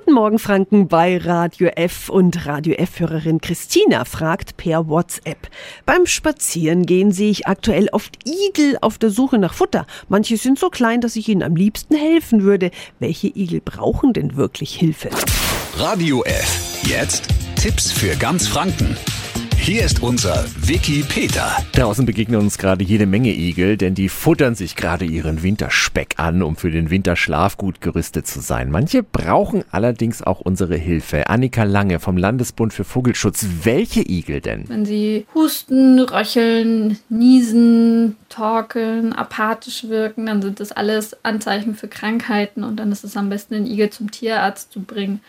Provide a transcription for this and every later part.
Guten Morgen Franken bei Radio F und Radio F-Hörerin Christina fragt per WhatsApp. Beim Spazierengehen sehe ich aktuell oft Igel auf der Suche nach Futter. Manche sind so klein, dass ich ihnen am liebsten helfen würde. Welche Igel brauchen denn wirklich Hilfe? Radio F. Jetzt Tipps für ganz Franken. Hier ist unser Wiki Peter. Draußen begegnen uns gerade jede Menge Igel, denn die futtern sich gerade ihren Winterspeck an, um für den Winterschlaf gut gerüstet zu sein. Manche brauchen allerdings auch unsere Hilfe. Annika Lange vom Landesbund für Vogelschutz. Welche Igel denn? Wenn sie husten, röcheln, niesen, torkeln, apathisch wirken, dann sind das alles Anzeichen für Krankheiten und dann ist es am besten, den Igel zum Tierarzt zu bringen.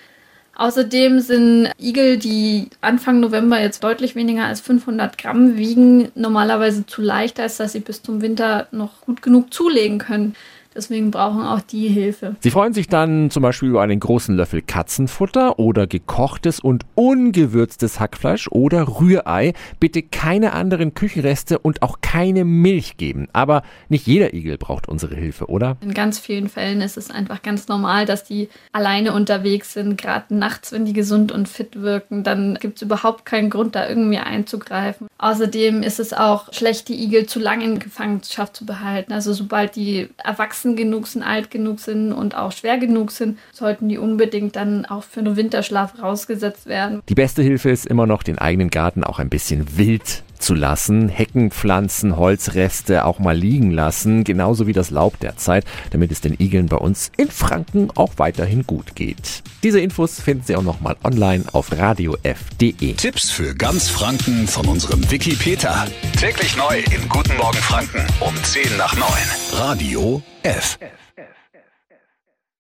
Außerdem sind Igel, die Anfang November jetzt deutlich weniger als 500 Gramm wiegen, normalerweise zu leicht, als dass sie bis zum Winter noch gut genug zulegen können. Deswegen brauchen auch die Hilfe. Sie freuen sich dann zum Beispiel über einen großen Löffel Katzenfutter oder gekochtes und ungewürztes Hackfleisch oder Rührei. Bitte keine anderen Küchenreste und auch keine Milch geben. Aber nicht jeder Igel braucht unsere Hilfe, oder? In ganz vielen Fällen ist es einfach ganz normal, dass die alleine unterwegs sind. Gerade nachts, wenn die gesund und fit wirken, dann gibt es überhaupt keinen Grund, da irgendwie einzugreifen. Außerdem ist es auch schlecht, die Igel zu lange in Gefangenschaft zu behalten. Also sobald die erwachsen erwachsen genug sind, alt genug sind und auch schwer genug sind, sollten die unbedingt dann auch für einen Winterschlaf rausgesetzt werden. Die beste Hilfe ist immer noch, den eigenen Garten auch ein bisschen wild zu lassen, Hecken pflanzen, Holzreste auch mal liegen lassen, genauso wie das Laub der damit es den Igeln bei uns in Franken auch weiterhin gut geht. Diese Infos finden Sie auch nochmal online auf radiof.de. Tipps für ganz Franken von unserem Wiki Peter. Täglich neu in Guten Morgen Franken um 10 nach 9. Radio F.